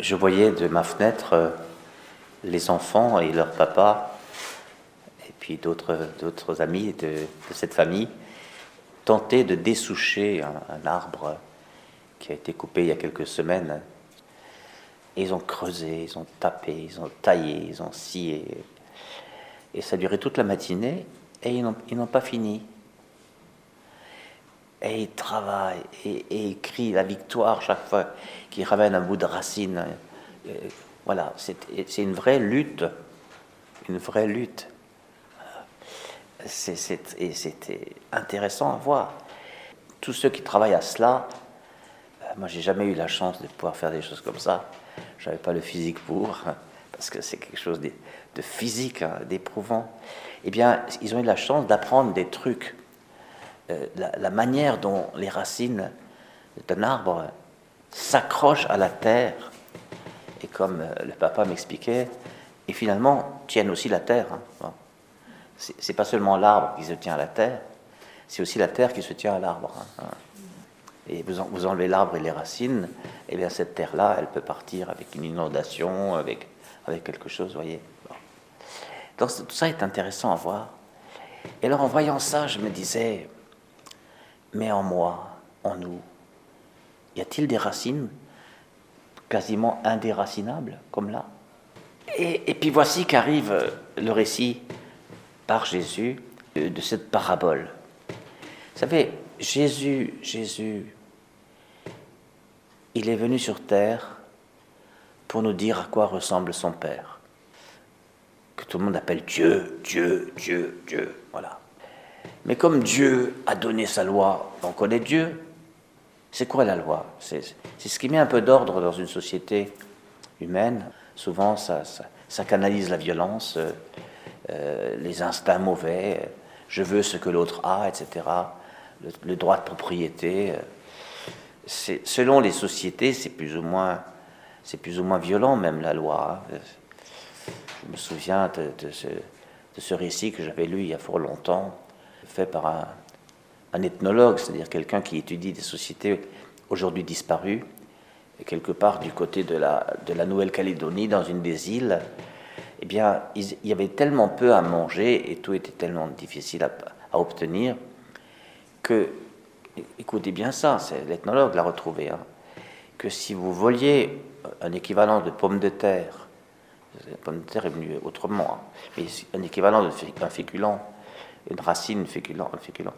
je voyais de ma fenêtre euh, les enfants et leur papa, et puis d'autres amis de, cette famille, tenter de dessoucher un, arbre qui a été coupé il y a quelques semaines. ils ont creusé, ils ont tapé, ils ont taillé, ils ont scié. Et ça duré toute la matinée et ils n'ont pas fini. Et ils travaillent et, et ils la victoire chaque fois qu'ils ramènent un bout de racine. Voilà, c'est une vraie lutte, une vraie lutte. et c'était intéressant à voir. Tous ceux qui travaillent à cela, euh, moi j'ai jamais eu la chance de pouvoir faire des choses comme ça. J'avais pas le physique pour, parce que c'est quelque chose de, physique, hein, d'éprouvant. Eh bien, ils ont eu la chance d'apprendre des trucs. Euh, la, manière dont les racines d'un arbre s'accrochent à la terre, et comme euh, le papa m'expliquait, et finalement tiennent aussi la terre. Hein. C'est pas seulement l'arbre qui se tient à la terre, c'est aussi la terre qui se tient à l'arbre. Hein. Et vous, vous enlevez l'arbre et les racines, et bien cette terre-là, elle peut partir avec une inondation, avec, avec quelque chose, voyez. Donc tout ça est intéressant à voir. Et alors en voyant ça, je me disais, mais en moi, en nous, y a-t-il des racines quasiment indéracinables, comme là? Et, puis voici qu'arrive le récit par Jésus de, cette parabole. Vous savez, Jésus, Jésus, il est venu sur terre pour nous dire à quoi ressemble son Père. Que tout le monde appelle Dieu, Dieu, Dieu, Dieu. Voilà. Mais comme Dieu a donné sa loi, on connaît Dieu. C'est quoi la loi? C'est ce qui met un peu d'ordre dans une société humaine. Souvent, ça, canalise la violence, euh, euh, les instincts mauvais, je veux ce que l'autre a, etc. Le, droit de propriété. Euh, selon les sociétés, c'est plus ou moins, violent même la loi. Hein. Je me souviens de ce, récit que j'avais lu il y a fort longtemps, fait par un, ethnologue, c'est-à-dire quelqu'un qui étudie des sociétés aujourd'hui disparues, et quelque part du côté de la, Nouvelle-Calédonie, dans une des îles, eh bien, il y avait tellement peu à manger et tout était tellement difficile à, obtenir que, écoutez bien ça, c'est l'ethnologue l'a retrouvé, hein, que si vous voliez un équivalent de pomme de terre, la pomme de terre est venue autrement, hein, mais un équivalent d'un féculent, une racine féculent, féculent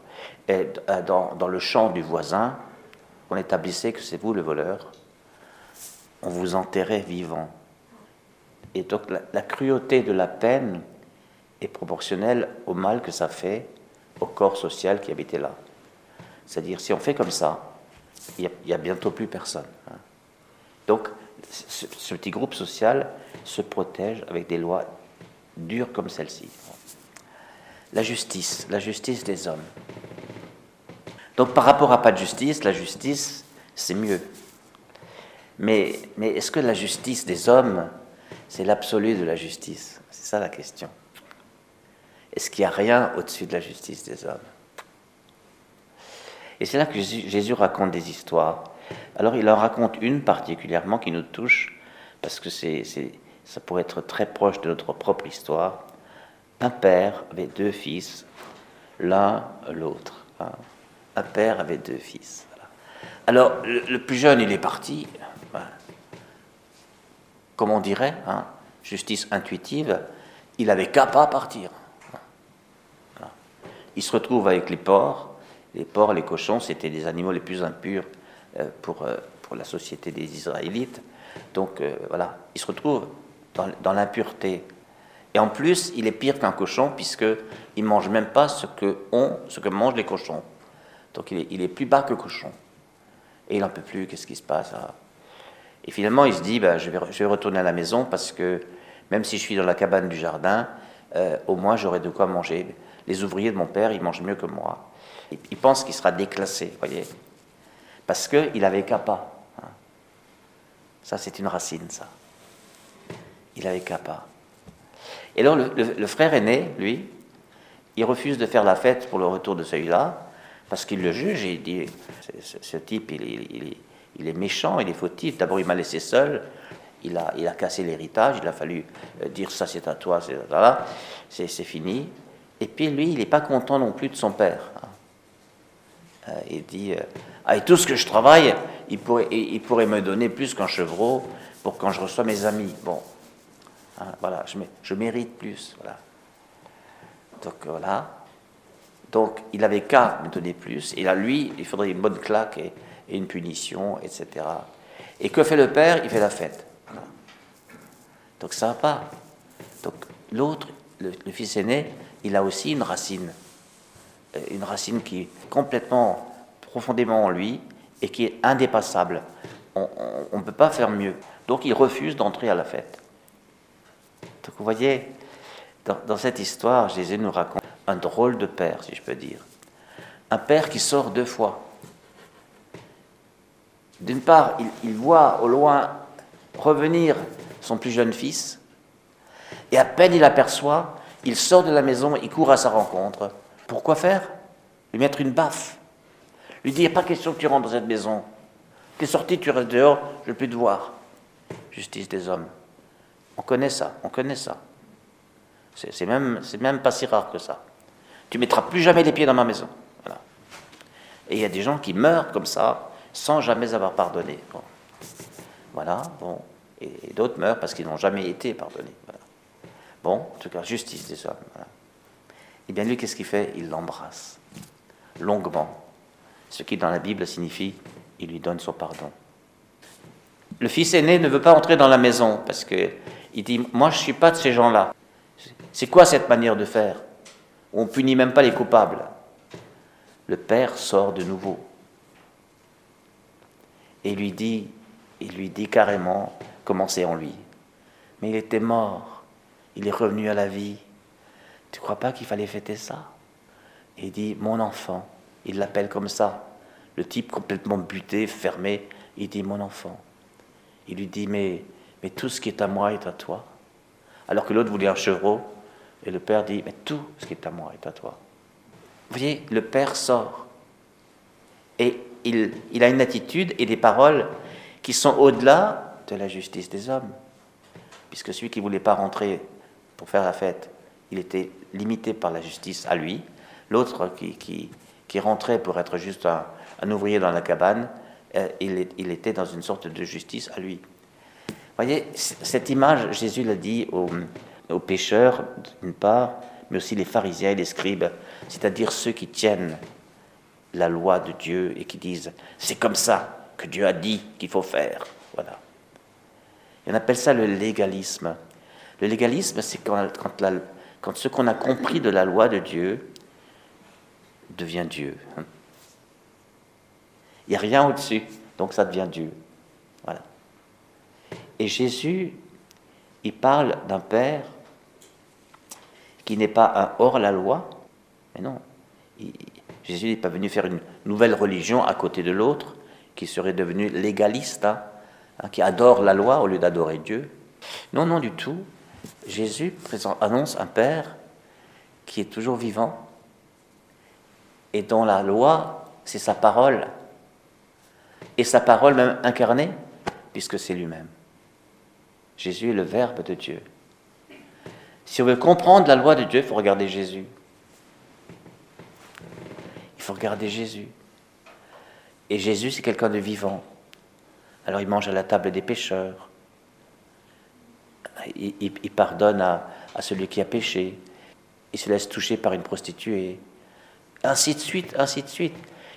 et dans, dans le champ du voisin, on établissait que c'est vous le voleur, on vous enterrait vivant. Et donc la, cruauté de la peine est proportionnelle au mal que ça fait au corps social qui habitait là. C'est-à-dire, si on fait comme ça, il n'y a, bientôt plus personne. Hein. Donc, ce, petit groupe social se protège avec des lois dures comme celle-ci. La justice, la justice des hommes. Donc, par rapport à pas de justice, la justice, c'est mieux. Mais, mais est-ce que la justice des hommes, c'est l'absolu de la justice? C'est ça la question. Est-ce qu'il n'y a rien au-dessus de la justice des hommes? Et c'est là que Jésus, raconte des histoires. Alors il en raconte une particulièrement qui nous touche, parce que c'est, ça pourrait être très proche de notre propre histoire. Un père avait deux fils, l'un l'autre. Hein. Un père avait deux fils. Alors le, plus jeune, il est parti. Comme on dirait, hein, justice intuitive, il avait qu'à pas partir. Il se retrouve avec les porcs. Les porcs, les cochons, c'était les animaux les plus impurs euh, pour, euh, pour la société des Israélites. Donc euh, voilà, il se retrouve dans, l'impureté. Et en plus, il est pire qu'un cochon puisqu'il ne mange même pas ce que, ont, ce que mangent les cochons. Donc il est, plus bas que cochon. Et il n'en peut plus, qu'est-ce qui se passe ah. Et finalement, il se dit, bah, je, vais, je vais retourner à la maison parce que même si je suis dans la cabane du jardin, euh, au moins j'aurai de quoi manger. Les ouvriers de mon père, ils mangent mieux que moi. Il pense qu'il sera déclassé, voyez. Parce qu'il avait capa. Hein. Ça, c'est une racine, ça. Il avait capa. Et alors, le, frère aîné, lui, il refuse de faire la fête pour le retour de celui-là, parce qu'il le juge et il dit ce, type, il, est méchant, il est fautif. D'abord, il m'a laissé seul, il a, il a cassé l'héritage, il a fallu euh, dire ça c'est à toi, c'est là, c'est fini. Et puis lui, il n'est pas content non plus de son père. Hein. Euh, il dit, euh, avec tout ce que je travaille, il pourrait, il pourrait me donner plus qu'un chevreau pour quand je reçois mes amis. Bon, hein, voilà, je, je, mérite plus. Voilà. Donc voilà. Donc il avait qu'à me donner plus. Et là, lui, il faudrait une bonne claque et, une punition, etc. Et que fait le père? Il fait la fête. Donc ça va pas. Donc l'autre, le, fils aîné, il a aussi une racine. Euh, une racine qui est complètement, profondément en lui et qui est indépassable. On ne peut pas faire mieux. Donc il refuse d'entrer à la fête. Donc vous voyez, dans, cette histoire, Jésus nous raconte un drôle de père, si je peux dire. Un père qui sort deux fois. D'une part, il, voit au loin revenir son plus jeune fils, et à peine il aperçoit, il sort de la maison, il court à sa rencontre. Pourquoi faire? Lui mettre une baffe. Lui dire, pas question que tu rentres dans cette maison. Tu es sorti, tu restes dehors, je ne veux plus te voir. Justice des hommes. On connaît ça, on connaît ça. C'est même, pas si rare que ça. Tu mettras plus jamais les pieds dans ma maison. Et il y a des gens qui meurent comme ça, sans jamais avoir pardonné. Voilà, bon. Et, d'autres meurent parce qu'ils n'ont jamais été pardonnés. Bon, en tout cas, justice des hommes. Et eh bien lui, qu'est-ce qu'il fait? Il l'embrasse, longuement. Ce qui dans la Bible signifie, il lui donne son pardon. Le fils aîné ne veut pas entrer dans la maison parce que il dit, moi je ne suis pas de ces gens-là. C'est quoi cette manière de faire? On punit même pas les coupables. Le père sort de nouveau et lui dit, il lui dit carrément comment c'est en lui. Mais il était mort, il est revenu à la vie. Tu crois pas qu'il fallait fêter ça? Et il dit, mon enfant, il l'appelle comme ça. Le type complètement buté, fermé, il dit, mon enfant. Il lui dit, mais, mais tout ce qui est à moi est à toi. Alors que l'autre voulait un chevreau, et le père dit, mais tout ce qui est à moi est à toi. Vous voyez, le père sort. Et il, a une attitude et des paroles qui sont au-delà de la justice des hommes. Puisque celui qui ne voulait pas rentrer pour faire la fête, il était limité par la justice à lui. L'autre qui, rentrait pour être juste un, ouvrier dans la cabane, euh, il, était dans une sorte de justice à lui. Voyez, cette image, Jésus l'a dit aux, pécheurs, d'une part, mais aussi les pharisiens et les scribes, c'est-à-dire ceux qui tiennent la loi de Dieu et qui disent c'est comme ça que Dieu a dit qu'il faut faire. Voilà. on appelle ça le légalisme. Le légalisme, c'est quand, quand, ce qu'on a compris de la loi de Dieu devient Dieu. Il n'y a rien au-dessus, donc ça devient Dieu. Et Jésus, il parle d'un Père qui n'est pas un hors-la-loi, mais non. Jésus n'est pas venu faire une nouvelle religion à côté de l'autre, qui serait devenu légaliste, hein, hein, qui adore la loi au lieu d'adorer Dieu. Non, non du tout. Jésus annonce un Père qui est toujours vivant et dont la loi, c'est sa parole. Et sa parole même incarnée, puisque c'est lui-même. Jésus est le Verbe de Dieu. Si on veut comprendre la loi de Dieu, il faut regarder Jésus. Il faut regarder Jésus. Et Jésus, c'est quelqu'un de vivant. Alors il mange à la table des pécheurs. Il, pardonne à, celui qui a péché. Il se laisse toucher par une prostituée. Ainsi de suite, ainsi de suite.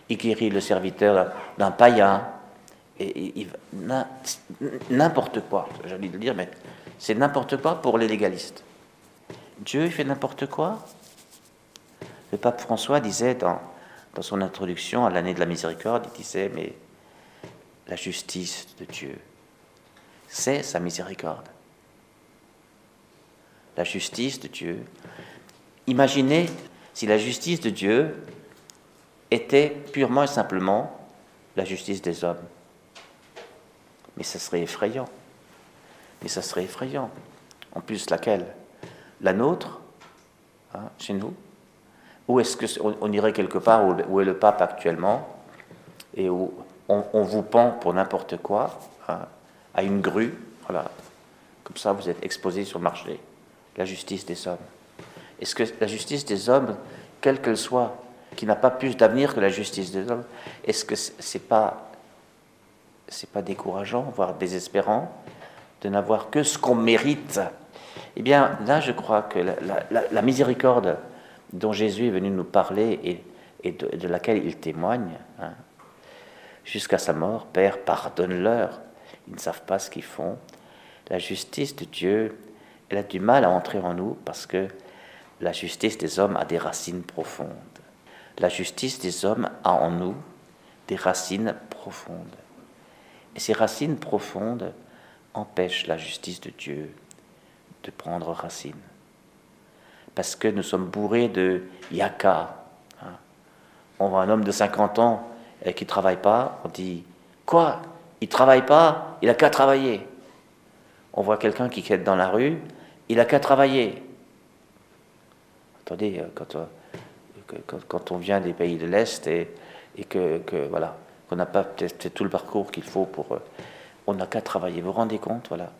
Il guérit le serviteur d'un païen. Et, n'importe quoi, j'ai envie de le dire, mais c'est n'importe quoi pour les légalistes. Dieu fait n'importe quoi? Le pape François disait dans, dans son introduction à l'année de la miséricorde, il disait, mais la justice de Dieu, c'est sa miséricorde. La justice de Dieu. Imaginez si la justice de Dieu était purement et simplement la justice des hommes. Mais ça serait effrayant. Mais ça serait effrayant. En plus, laquelle? La nôtre, hein, chez nous? Ou est-ce qu'on on irait quelque part où, est le pape actuellement et où on, vous pend pour n'importe quoi hein, à une grue? Voilà. Comme ça, vous êtes exposé sur le marché. La justice des hommes. Est-ce que la justice des hommes, quelle qu'elle soit, qui n'a pas plus d'avenir que la justice des hommes, est-ce que c'est pas c'est pas décourageant, voire désespérant, de n'avoir que ce qu'on mérite Eh bien, là, je crois que la, miséricorde dont Jésus est venu nous parler et, de, laquelle il témoigne, hein, jusqu'à sa mort, Père, pardonne-leur, ils ne savent pas ce qu'ils font. La justice de Dieu, elle a du mal à entrer en nous parce que la justice des hommes a des racines profondes. La justice des hommes a en nous des racines profondes. Et ces racines profondes empêchent la justice de Dieu de prendre racine. Parce que nous sommes bourrés de yaka. Hein. On voit un homme de 50 ans euh, qui ne travaille pas, on dit Quoi? Il ne travaille pas? Il n'a qu'à travailler. On voit quelqu'un qui quête dans la rue, il n'a qu'à travailler. Attendez, euh, euh, quand, on vient des pays de l'Est et, que, voilà, qu'on n'a pas peut-être tout le parcours qu'il faut pour. on n'a qu'à travailler. Vous vous rendez compte, voilà.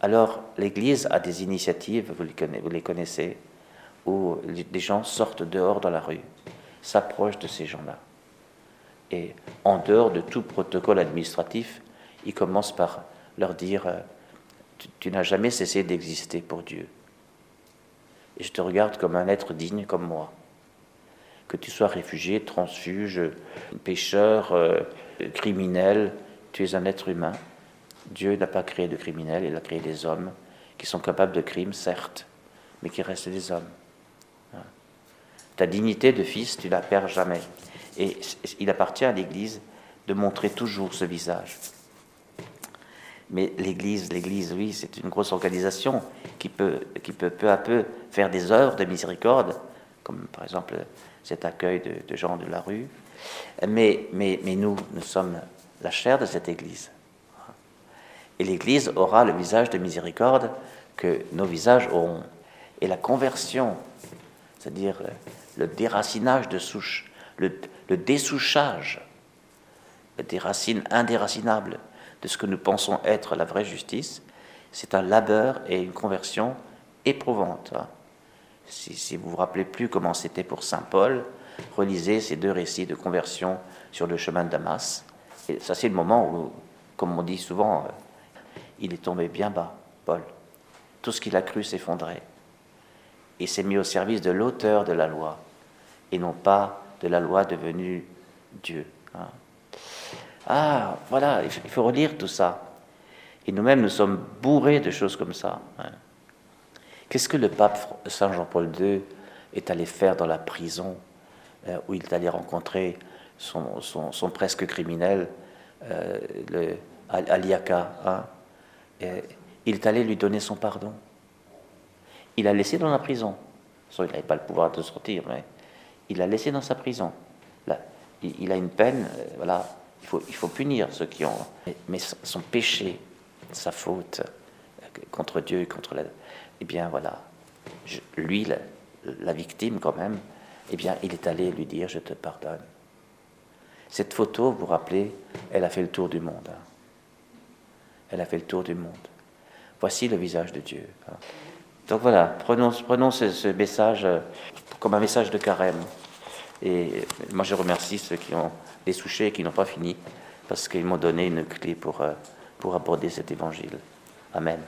Alors, l'Église a des initiatives, vous les, connaissez, où des gens sortent dehors dans la rue, s'approchent de ces gens-là. Et en dehors de tout protocole administratif, ils commencent par leur dire euh, Tu, n'as jamais cessé d'exister pour Dieu. Et je te regarde comme un être digne comme moi. Que tu sois réfugié, transfuge, pécheur, euh, criminel, tu es un être humain. Dieu n'a pas créé de criminels, il a créé des hommes qui sont capables de crimes, certes, mais qui restent des hommes. Hein. Ta dignité de fils, tu la perds jamais. Et il appartient à l'Église de montrer toujours ce visage. Mais l'Église, l'Église, oui, c'est une grosse organisation qui peut, qui peut peu à peu faire des œuvres de miséricorde, comme par exemple cet accueil de, gens de la rue. Mais, mais, mais nous, nous sommes la chair de cette Église. Et l'Église aura le visage de miséricorde que nos visages auront. Et la conversion, c'est-à-dire le déracinage de souche, le, le dessouchage des racines indéracinables de ce que nous pensons être la vraie justice, c'est un labeur et une conversion éprouvante. Si, si vous vous rappelez plus comment c'était pour Saint Paul, relisez ces deux récits de conversion sur le chemin de Damas. Et ça, c'est le moment où, comme on dit souvent, euh, il est tombé bien bas, Paul. Tout ce qu'il a cru s'effondrait. Et s'est mis au service de l'auteur de la loi, et non pas de la loi devenue Dieu. Hein. Ah, voilà, il faut relire tout ça. Et nous-mêmes, nous sommes bourrés de choses comme ça. Hein. Qu'est-ce que le pape Saint Jean-Paul II est allé faire dans la prison euh, où il est allé rencontrer son, son, presque criminel, euh, le, Aliaka hein. Il est allé lui donner son pardon. Il l'a laissé dans la prison. il n'avait pas le pouvoir de sortir, mais il l'a laissé dans sa prison. Là, il, a une peine, euh, voilà, il faut, il faut punir ceux qui ont. Mais, son péché, sa faute euh, contre Dieu et contre la. Eh bien, voilà, lui, la, victime quand même, eh bien, il est allé lui dire Je te pardonne. Cette photo, vous vous rappelez, elle a fait le tour du monde. Hein. Elle a fait le tour du monde. Voici le visage de Dieu. Hein. Donc voilà, prenons, ce, message euh, comme un message de carême. Et moi, je remercie ceux qui ont les souchés et qui n'ont pas fini, parce qu'ils m'ont donné une clé pour, euh, pour aborder cet évangile. Amen.